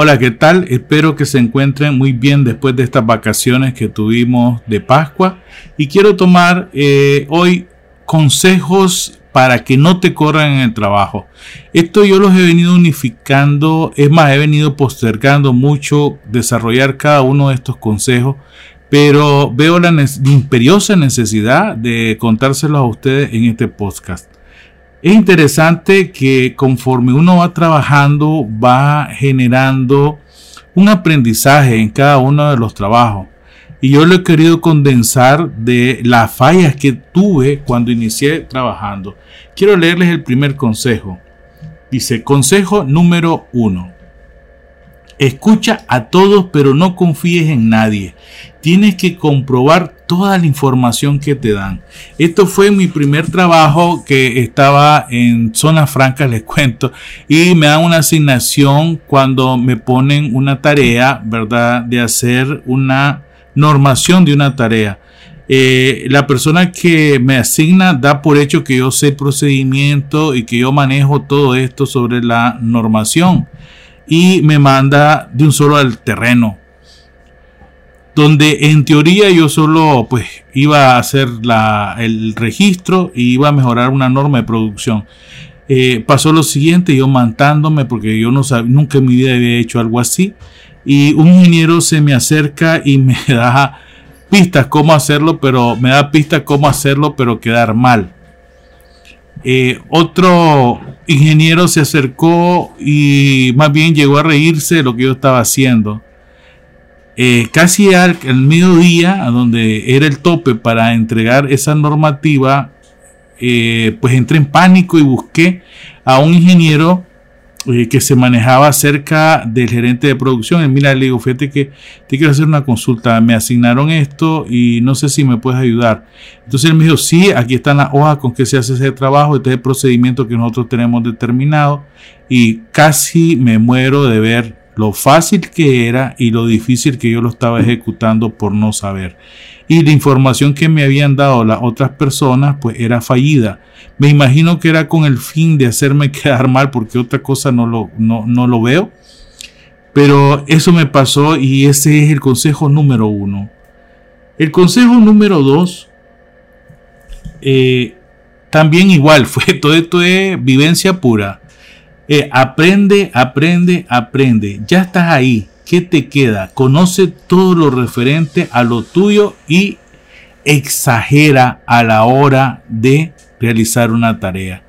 Hola, ¿qué tal? Espero que se encuentren muy bien después de estas vacaciones que tuvimos de Pascua. Y quiero tomar eh, hoy consejos para que no te corran en el trabajo. Esto yo los he venido unificando, es más, he venido postergando mucho desarrollar cada uno de estos consejos, pero veo la imperiosa necesidad de contárselos a ustedes en este podcast. Es interesante que conforme uno va trabajando, va generando un aprendizaje en cada uno de los trabajos. Y yo lo he querido condensar de las fallas que tuve cuando inicié trabajando. Quiero leerles el primer consejo. Dice, consejo número uno. Escucha a todos, pero no confíes en nadie. Tienes que comprobar toda la información que te dan. Esto fue mi primer trabajo que estaba en zona franca, les cuento, y me dan una asignación cuando me ponen una tarea, ¿verdad? De hacer una normación de una tarea. Eh, la persona que me asigna da por hecho que yo sé el procedimiento y que yo manejo todo esto sobre la normación y me manda de un solo al terreno. Donde en teoría yo solo pues iba a hacer el registro y iba a mejorar una norma de producción. Eh, pasó lo siguiente, yo mantándome porque yo nunca en mi vida había hecho algo así. Y un ingeniero se me acerca y me da pistas cómo hacerlo, pero me da pistas cómo hacerlo, pero quedar mal. Eh, otro ingeniero se acercó y más bien llegó a reírse de lo que yo estaba haciendo. Eh, casi al, mediodía, donde era el tope para entregar esa normativa, eh, pues entré en pánico y busqué a un ingeniero eh, que se manejaba cerca del gerente de producción. mira, le digo, fíjate que te quiero hacer una consulta. Me asignaron esto y no sé si me puedes ayudar. Entonces él me dijo, sí, aquí están las hojas con que se hace ese trabajo. Este es el procedimiento que nosotros tenemos determinado. Y casi me muero de ver lo fácil que era y lo difícil que yo lo estaba ejecutando por no saber y la información que me habían dado las otras personas pues era fallida. Me imagino que era con el fin de hacerme quedar mal porque otra cosa no lo, no, lo veo. Pero eso me pasó y ese es el consejo número uno. El consejo número dos, eh, también igual, fue todo esto es vivencia pura. Eh, aprende, aprende, aprende. Ya estás ahí. ¿Qué te queda? Conoce todo lo referente a lo tuyo y exagera a la hora de realizar una tarea.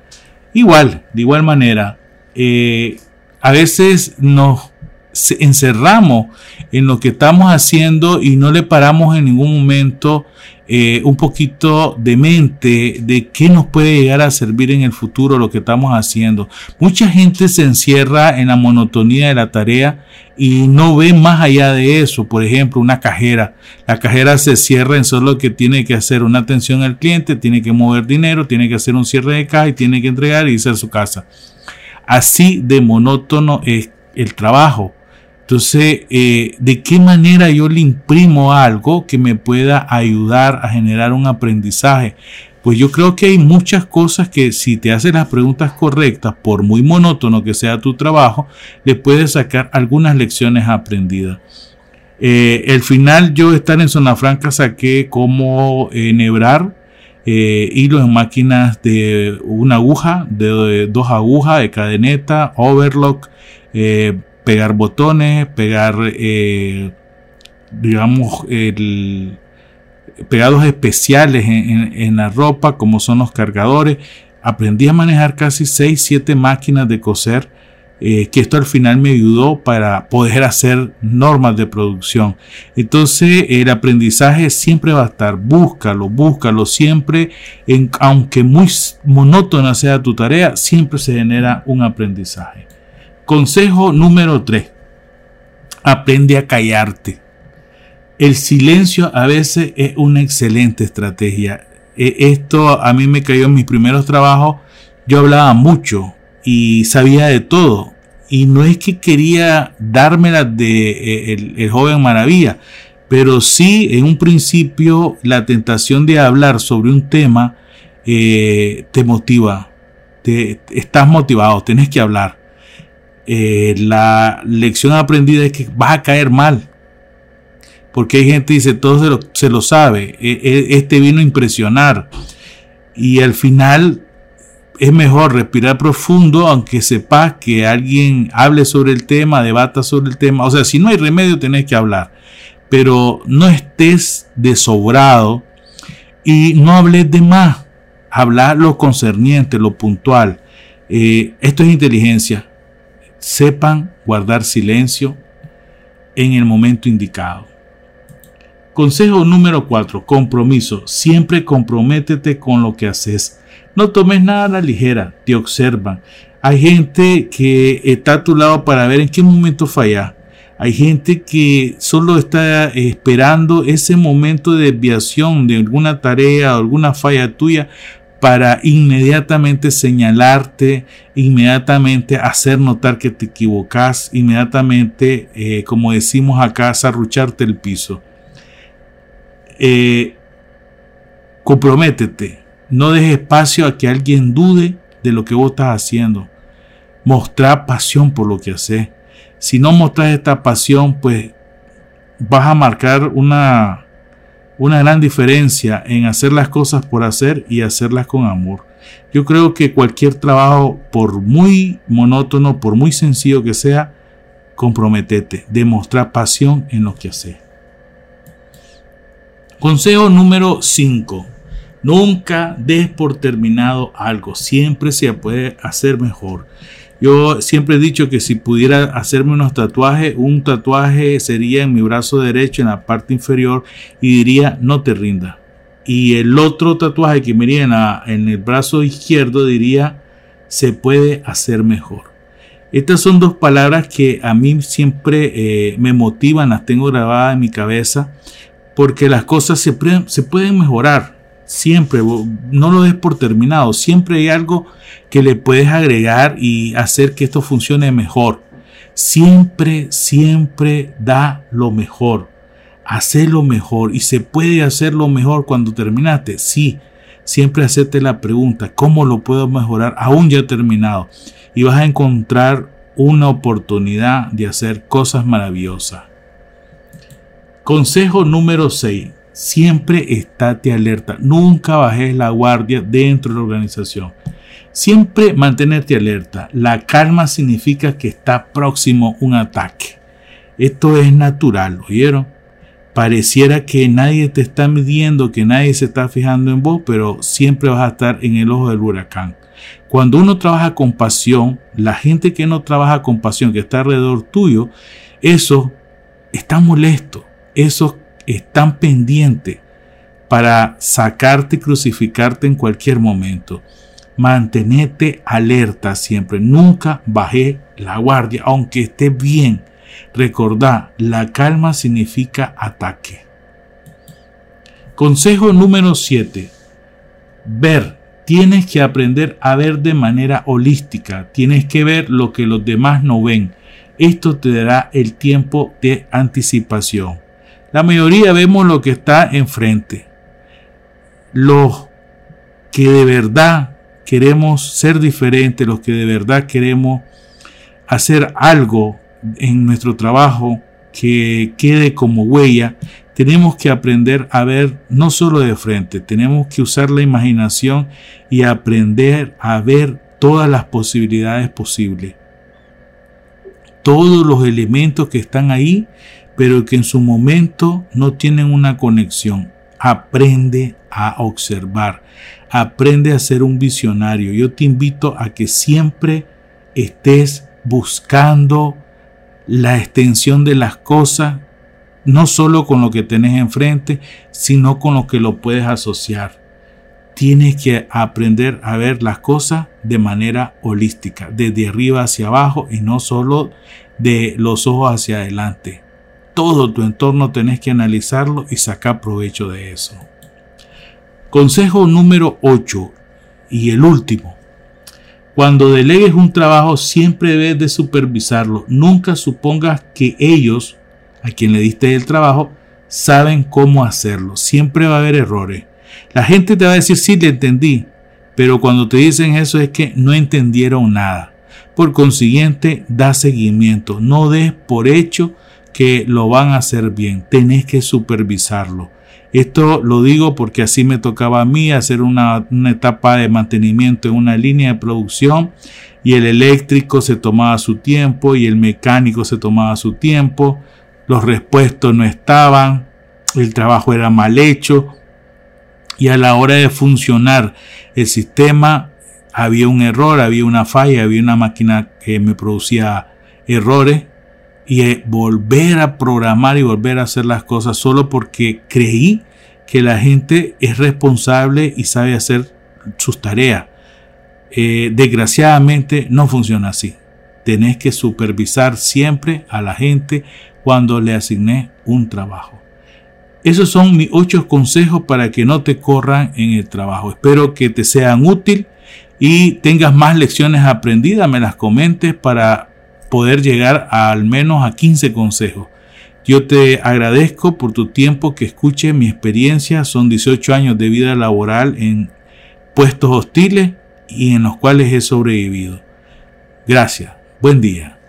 Igual, de igual manera, eh, a veces nos encerramos en lo que estamos haciendo y no le paramos en ningún momento eh, un poquito de mente de qué nos puede llegar a servir en el futuro lo que estamos haciendo. Mucha gente se encierra en la monotonía de la tarea y no ve más allá de eso. Por ejemplo, una cajera. La cajera se cierra en solo que tiene que hacer una atención al cliente, tiene que mover dinero, tiene que hacer un cierre de caja y tiene que entregar y irse a su casa. Así de monótono es el trabajo. Entonces, eh, ¿de qué manera yo le imprimo algo que me pueda ayudar a generar un aprendizaje? Pues yo creo que hay muchas cosas que si te haces las preguntas correctas, por muy monótono que sea tu trabajo, le puedes sacar algunas lecciones aprendidas. Eh, el final yo estar en zona franca saqué cómo enhebrar eh, hilos en máquinas de una aguja, de, dos agujas, de cadeneta, overlock, eh, pegar botones, pegar, eh, digamos, pegados especiales en, la ropa, como son los cargadores. Aprendí a manejar casi 6, 7 máquinas de coser, eh, que esto al final me ayudó para poder hacer normas de producción. Entonces, el aprendizaje siempre va a estar, búscalo, búscalo siempre, aunque muy monótona sea tu tarea, siempre se genera un aprendizaje. Consejo número 3. Aprende a callarte. El silencio a veces es una excelente estrategia. E, esto a mí me cayó en mis primeros trabajos. Yo hablaba mucho y sabía de todo. Y no es que quería dármela de e, el, joven maravilla, pero sí en un principio la tentación de hablar sobre un tema eh, te motiva. Te, estás motivado, tienes que hablar. Eh, la lección aprendida es que vas a caer mal. Porque hay gente que dice, todo se lo, se sabe, e, e, este vino a impresionar. Y al final es mejor respirar profundo, aunque sepas que alguien hable sobre el tema, debata sobre el tema. O sea, si no hay remedio, tenés que hablar. Pero no estés desobrado y no hables de más. Hablar lo concerniente, lo puntual. Eh, esto es inteligencia. Sepan guardar silencio en el momento indicado. Consejo número 4. Compromiso. Siempre comprométete con lo que haces. No tomes nada a la ligera. Te observan. Hay gente que está a tu lado para ver en qué momento fallas. Hay gente que solo está esperando ese momento de desviación de alguna tarea o alguna falla tuya para inmediatamente señalarte, inmediatamente hacer notar que te equivocas, inmediatamente, eh, como decimos acá, zarrucharte el piso. Eh, comprométete. No dejes espacio a que alguien dude de lo que vos estás haciendo. Mostrar pasión por lo que haces. Si no mostras esta pasión, pues vas a marcar una, una gran diferencia en hacer las cosas por hacer y hacerlas con amor. Yo creo que cualquier trabajo, por muy monótono, por muy sencillo que sea, comprometete, demostrar pasión en lo que haces. Consejo número 5. Nunca des por terminado algo, siempre se puede hacer mejor. Yo siempre he dicho que si pudiera hacerme unos tatuajes, un tatuaje sería en mi brazo derecho en la parte inferior y diría no te rinda. Y el otro tatuaje que me iría en, el brazo izquierdo diría se puede hacer mejor. Estas son dos palabras que a mí siempre eh, me motivan, las tengo grabadas en mi cabeza porque las cosas se, se pueden mejorar. Siempre, no lo des por terminado. Siempre hay algo que le puedes agregar y hacer que esto funcione mejor. Siempre, siempre da lo mejor. Hace lo mejor. Y se puede hacer lo mejor cuando terminaste. Sí, siempre hacerte la pregunta, ¿cómo lo puedo mejorar aún ya terminado? Y vas a encontrar una oportunidad de hacer cosas maravillosas. Consejo número 6. Siempre estate alerta. Nunca bajes la guardia dentro de la organización. Siempre mantenerte alerta. La calma significa que está próximo un ataque. Esto es natural, ¿oyeron? Pareciera que nadie te está midiendo, que nadie se está fijando en vos, pero siempre vas a estar en el ojo del huracán. Cuando uno trabaja con pasión, la gente que no trabaja con pasión, que está alrededor tuyo, eso está molesto esos están pendientes para sacarte y crucificarte en cualquier momento. Mantenete alerta siempre. Nunca bajé la guardia, aunque esté bien. Recordá, la calma significa ataque. Consejo número 7. Ver. Tienes que aprender a ver de manera holística. Tienes que ver lo que los demás no ven. Esto te dará el tiempo de anticipación. La mayoría vemos lo que está enfrente. Los que de verdad queremos ser diferentes, los que de verdad queremos hacer algo en nuestro trabajo que quede como huella, tenemos que aprender a ver no solo de frente, tenemos que usar la imaginación y aprender a ver todas las posibilidades posibles. Todos los elementos que están ahí pero que en su momento no tienen una conexión. Aprende a observar, aprende a ser un visionario. Yo te invito a que siempre estés buscando la extensión de las cosas, no solo con lo que tenés enfrente, sino con lo que lo puedes asociar. Tienes que aprender a ver las cosas de manera holística, desde arriba hacia abajo y no solo de los ojos hacia adelante todo tu entorno tenés que analizarlo y sacar provecho de eso. Consejo número 8 y el último. Cuando delegues un trabajo siempre debes de supervisarlo. Nunca supongas que ellos, a quien le diste el trabajo, saben cómo hacerlo. Siempre va a haber errores. La gente te va a decir, sí, le entendí, pero cuando te dicen eso es que no entendieron nada. Por consiguiente, da seguimiento. No des por hecho que lo van a hacer bien. Tenés que supervisarlo. Esto lo digo porque así me tocaba a mí hacer una, etapa de mantenimiento en una línea de producción y el eléctrico se tomaba su tiempo y el mecánico se tomaba su tiempo, los repuestos no estaban, el trabajo era mal hecho y a la hora de funcionar el sistema había un error, había una falla, había una máquina que me producía errores y eh, volver a programar y volver a hacer las cosas solo porque creí que la gente es responsable y sabe hacer sus tareas. Eh, desgraciadamente no funciona así. Tenés que supervisar siempre a la gente cuando le asigné un trabajo. Esos son mis ocho consejos para que no te corran en el trabajo. Espero que te sean útil y tengas más lecciones aprendidas, me las comentes para poder llegar a al menos a 15 consejos. Yo te agradezco por tu tiempo que escuche mi experiencia. Son 18 años de vida laboral en puestos hostiles y en los cuales he sobrevivido. Gracias. Buen día.